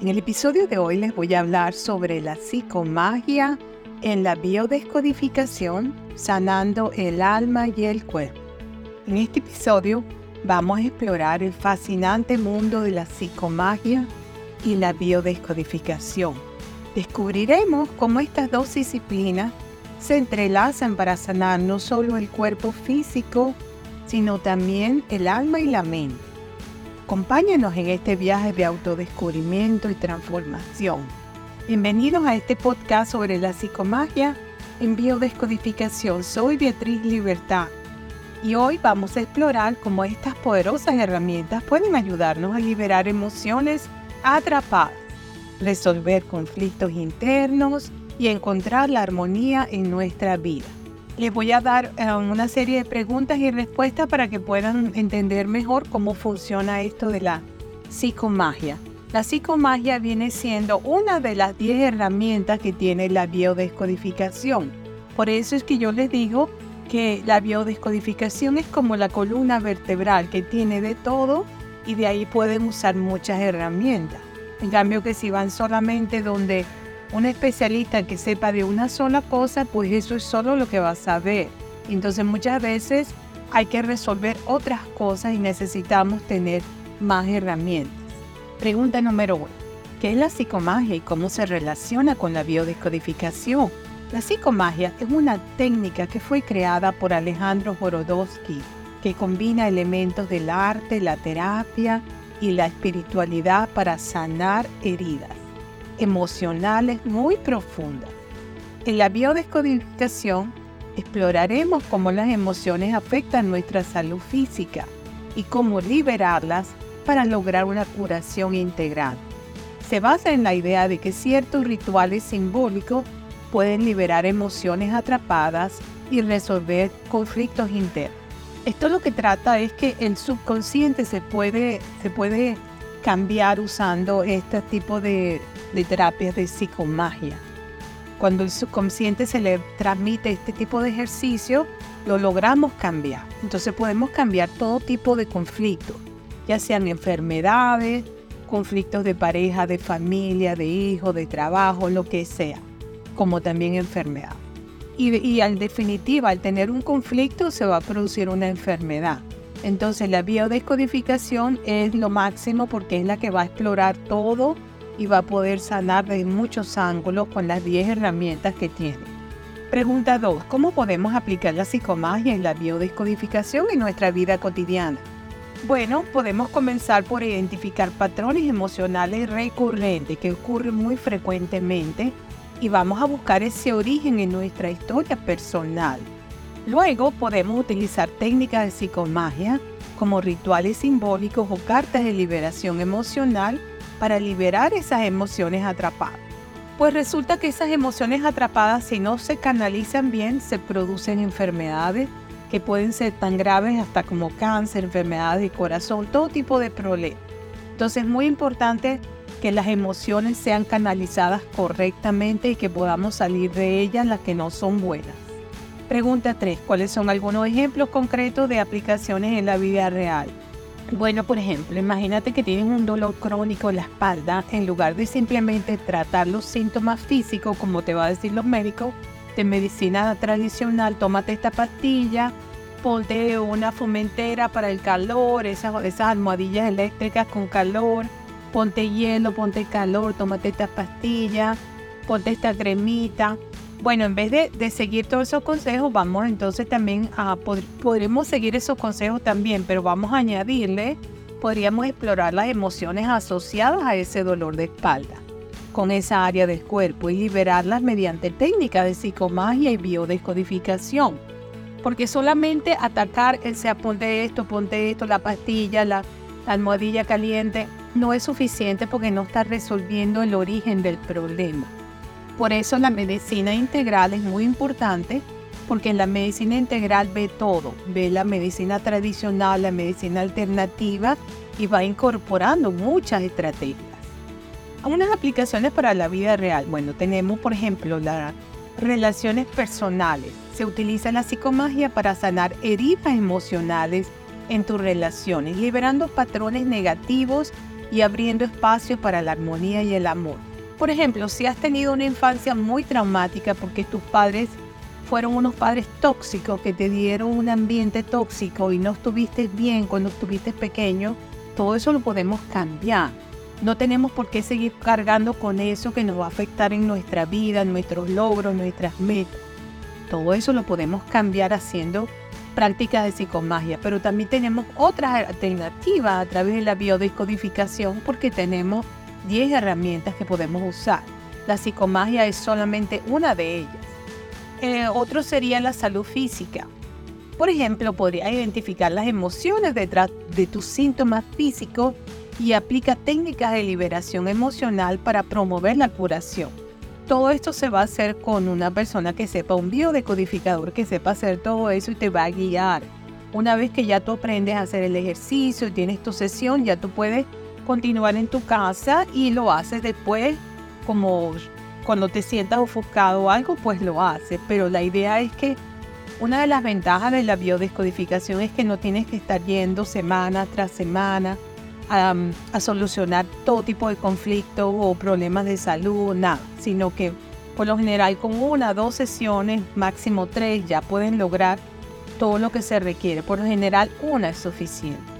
En el episodio de hoy les voy a hablar sobre la psicomagia en la biodescodificación, sanando el alma y el cuerpo. En este episodio vamos a explorar el fascinante mundo de la psicomagia y la biodescodificación. Descubriremos cómo estas dos disciplinas se entrelazan para sanar no solo el cuerpo físico, sino también el alma y la mente. Acompáñenos en este viaje de autodescubrimiento y transformación. Bienvenidos a este podcast sobre la psicomagia en biodescodificación. Soy Beatriz Libertad y hoy vamos a explorar cómo estas poderosas herramientas pueden ayudarnos a liberar emociones atrapadas, resolver conflictos internos y encontrar la armonía en nuestra vida. Les voy a dar eh, una serie de preguntas y respuestas para que puedan entender mejor cómo funciona esto de la psicomagia. La psicomagia viene siendo una de las 10 herramientas que tiene la biodescodificación. Por eso es que yo les digo que la biodescodificación es como la columna vertebral que tiene de todo y de ahí pueden usar muchas herramientas. En cambio que si van solamente donde un especialista que sepa de una sola cosa, pues eso es solo lo que va a saber. Entonces muchas veces hay que resolver otras cosas y necesitamos tener más herramientas. Pregunta número uno. ¿Qué es la psicomagia y cómo se relaciona con la biodescodificación? La psicomagia es una técnica que fue creada por Alejandro Jorodowski, que combina elementos del arte, la terapia y la espiritualidad para sanar heridas emocionales muy profundas. En la biodescodificación exploraremos cómo las emociones afectan nuestra salud física y cómo liberarlas para lograr una curación integral. Se basa en la idea de que ciertos rituales simbólicos pueden liberar emociones atrapadas y resolver conflictos internos. Esto lo que trata es que el subconsciente se puede, se puede cambiar usando este tipo de terapias de psicomagia. Cuando el subconsciente se le transmite este tipo de ejercicio, lo logramos cambiar. Entonces podemos cambiar todo tipo de conflictos, ya sean enfermedades, conflictos de pareja, de familia, de hijo, de trabajo, lo que sea, como también enfermedad. Y, y en definitiva, al tener un conflicto se va a producir una enfermedad. Entonces la biodescodificación es lo máximo porque es la que va a explorar todo y va a poder sanar de muchos ángulos con las 10 herramientas que tiene. Pregunta 2. ¿Cómo podemos aplicar la psicomagia y la biodescodificación en nuestra vida cotidiana? Bueno, podemos comenzar por identificar patrones emocionales recurrentes que ocurren muy frecuentemente y vamos a buscar ese origen en nuestra historia personal. Luego podemos utilizar técnicas de psicomagia como rituales simbólicos o cartas de liberación emocional para liberar esas emociones atrapadas. Pues resulta que esas emociones atrapadas, si no se canalizan bien, se producen enfermedades que pueden ser tan graves hasta como cáncer, enfermedades de corazón, todo tipo de problemas. Entonces es muy importante que las emociones sean canalizadas correctamente y que podamos salir de ellas las que no son buenas. Pregunta 3. ¿Cuáles son algunos ejemplos concretos de aplicaciones en la vida real? Bueno, por ejemplo, imagínate que tienes un dolor crónico en la espalda, en lugar de simplemente tratar los síntomas físicos, como te va a decir los médicos, de medicina tradicional, tómate esta pastilla, ponte una fomentera para el calor, esas, esas almohadillas eléctricas con calor, ponte hielo, ponte calor, tómate esta pastilla, ponte esta cremita. Bueno, en vez de, seguir todos esos consejos, vamos entonces también a, podremos seguir esos consejos también, pero vamos a añadirle, podríamos explorar las emociones asociadas a ese dolor de espalda con esa área del cuerpo y liberarlas mediante técnicas de psicomagia y biodescodificación. Porque solamente atacar el sea ponte esto, ponte esto, la pastilla, la almohadilla caliente, no es suficiente porque no está resolviendo el origen del problema. Por eso la medicina integral es muy importante porque la medicina integral ve todo, ve la medicina tradicional, la medicina alternativa y va incorporando muchas estrategias. Algunas aplicaciones para la vida real. Bueno, tenemos por ejemplo las relaciones personales. Se utiliza la psicomagia para sanar heridas emocionales en tus relaciones, liberando patrones negativos y abriendo espacio para la armonía y el amor. Por ejemplo, si has tenido una infancia muy traumática porque tus padres fueron unos padres tóxicos que te dieron un ambiente tóxico y no estuviste bien cuando estuviste pequeño, todo eso lo podemos cambiar. No tenemos por qué seguir cargando con eso que nos va a afectar en nuestra vida, nuestros logros, nuestras metas. Todo eso lo podemos cambiar haciendo prácticas de psicomagia, pero también tenemos otras alternativas a través de la biodescodificación porque tenemos 10 herramientas que podemos usar. La psicomagia es solamente una de ellas. Eh, otro sería la salud física. Por ejemplo, podría identificar las emociones detrás de tus síntomas físicos y aplica técnicas de liberación emocional para promover la curación. Todo esto se va a hacer con una persona que sepa, un biodecodificador que sepa hacer todo eso y te va a guiar. Una vez que ya tú aprendes a hacer el ejercicio y tienes tu sesión, ya tú puedes continuar en tu casa y lo haces después como cuando te sientas ofuscado o algo, pues lo haces. Pero la idea es que una de las ventajas de la biodescodificación es que no tienes que estar yendo semana tras semana a, a solucionar todo tipo de conflictos o problemas de salud, nada, sino que por lo general con una, dos sesiones, máximo tres, ya pueden lograr todo lo que se requiere. Por lo general una es suficiente.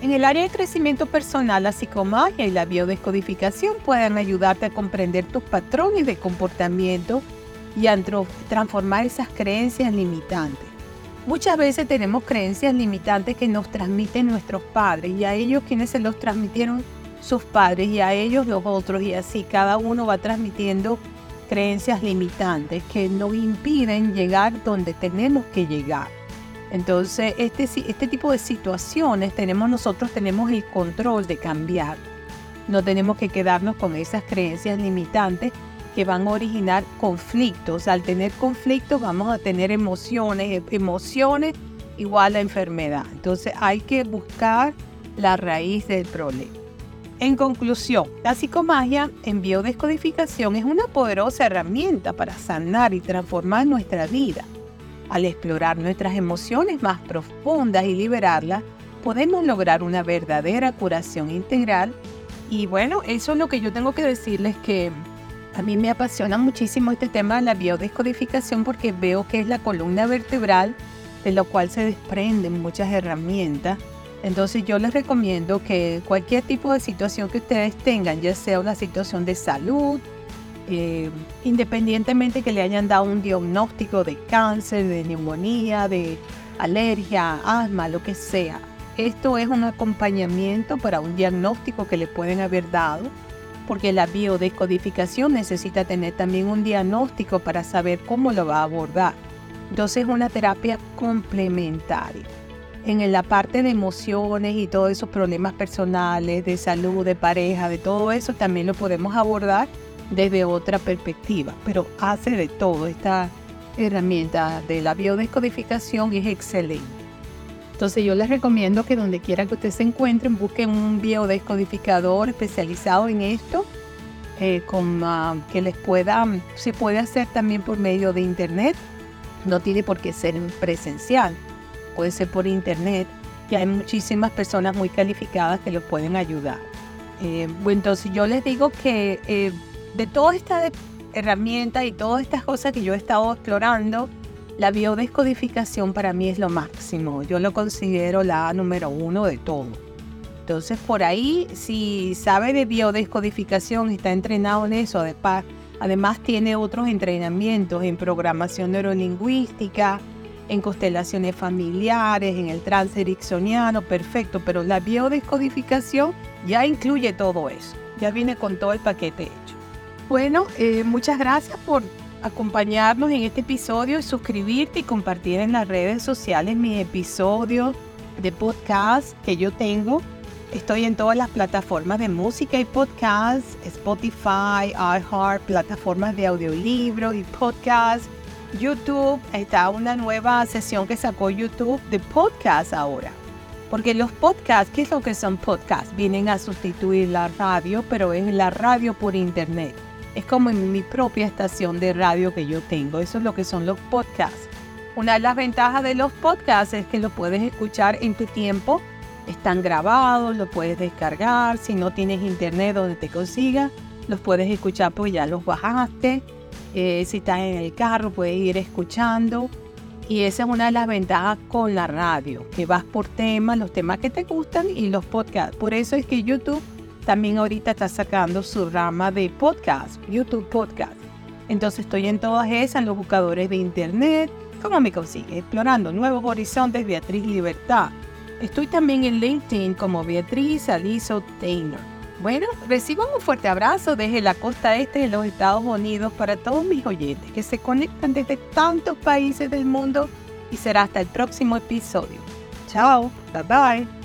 En el área de crecimiento personal, la psicomagia y la biodescodificación pueden ayudarte a comprender tus patrones de comportamiento y a transformar esas creencias limitantes. Muchas veces tenemos creencias limitantes que nos transmiten nuestros padres y a ellos quienes se los transmitieron sus padres y a ellos los otros y así cada uno va transmitiendo creencias limitantes que nos impiden llegar donde tenemos que llegar. Entonces, este, este tipo de situaciones tenemos nosotros tenemos el control de cambiar. No tenemos que quedarnos con esas creencias limitantes que van a originar conflictos. Al tener conflictos vamos a tener emociones, emociones igual a enfermedad. Entonces hay que buscar la raíz del problema. En conclusión, la psicomagia en biodescodificación es una poderosa herramienta para sanar y transformar nuestra vida. Al explorar nuestras emociones más profundas y liberarlas, podemos lograr una verdadera curación integral. Y bueno, eso es lo que yo tengo que decirles que a mí me apasiona muchísimo este tema de la biodescodificación porque veo que es la columna vertebral de lo cual se desprenden muchas herramientas. Entonces yo les recomiendo que cualquier tipo de situación que ustedes tengan, ya sea una situación de salud, eh, independientemente que le hayan dado un diagnóstico de cáncer, de neumonía, de alergia, asma, lo que sea. Esto es un acompañamiento para un diagnóstico que le pueden haber dado, porque la biodescodificación necesita tener también un diagnóstico para saber cómo lo va a abordar. Entonces es una terapia complementaria. En la parte de emociones y todos esos problemas personales, de salud, de pareja, de todo eso, también lo podemos abordar desde otra perspectiva, pero hace de todo. Esta herramienta de la biodescodificación es excelente. Entonces yo les recomiendo que donde quiera que ustedes se encuentren, busquen un biodescodificador especializado en esto, eh, ah, que les pueda, se puede hacer también por medio de internet, no tiene por qué ser presencial, puede ser por internet, y hay muchísimas personas muy calificadas que los pueden ayudar. Eh, bueno, entonces yo les digo que eh, de todas estas herramientas y todas estas cosas que yo he estado explorando, la biodescodificación para mí es lo máximo. Yo lo considero la número uno de todo. Entonces, por ahí, si sabe de biodescodificación, está entrenado en eso, además tiene otros entrenamientos en programación neurolingüística, en constelaciones familiares, en el trance ericksoniano, perfecto, pero la biodescodificación ya incluye todo eso, ya viene con todo el paquete hecho. Bueno, eh, muchas gracias por acompañarnos en este episodio y suscribirte y compartir en las redes sociales mis episodios de podcast que yo tengo. Estoy en todas las plataformas de música y podcast, Spotify, iHeart, plataformas de audiolibros y podcast, YouTube. Está una nueva sesión que sacó YouTube de podcast ahora. Porque los podcasts, ¿qué es lo que son podcasts? Vienen a sustituir la radio, pero es la radio por internet. Es como en mi propia estación de radio que yo tengo. Eso es lo que son los podcasts. Una de las ventajas de los podcasts es que lo puedes escuchar en tu tiempo Están grabados, los puedes descargar. Si no tienes internet donde te consiga, los puedes escuchar pues ya los bajaste. Eh, si estás en el carro, puedes ir escuchando. Y esa es una de las ventajas con la radio, que vas por temas, los temas que te gustan y los podcasts. Por eso es que YouTube también ahorita está sacando su rama de podcast, YouTube Podcast. Entonces estoy en todas esas, en los buscadores de internet. ¿Cómo me consigue? Explorando nuevos horizontes, Beatriz Libertad. Estoy también en LinkedIn como Beatriz Aliso Taylor. Bueno, reciban un fuerte abrazo desde la costa este de los Estados Unidos para todos mis oyentes que se conectan desde tantos países del mundo y será hasta el próximo episodio. Chao, bye bye.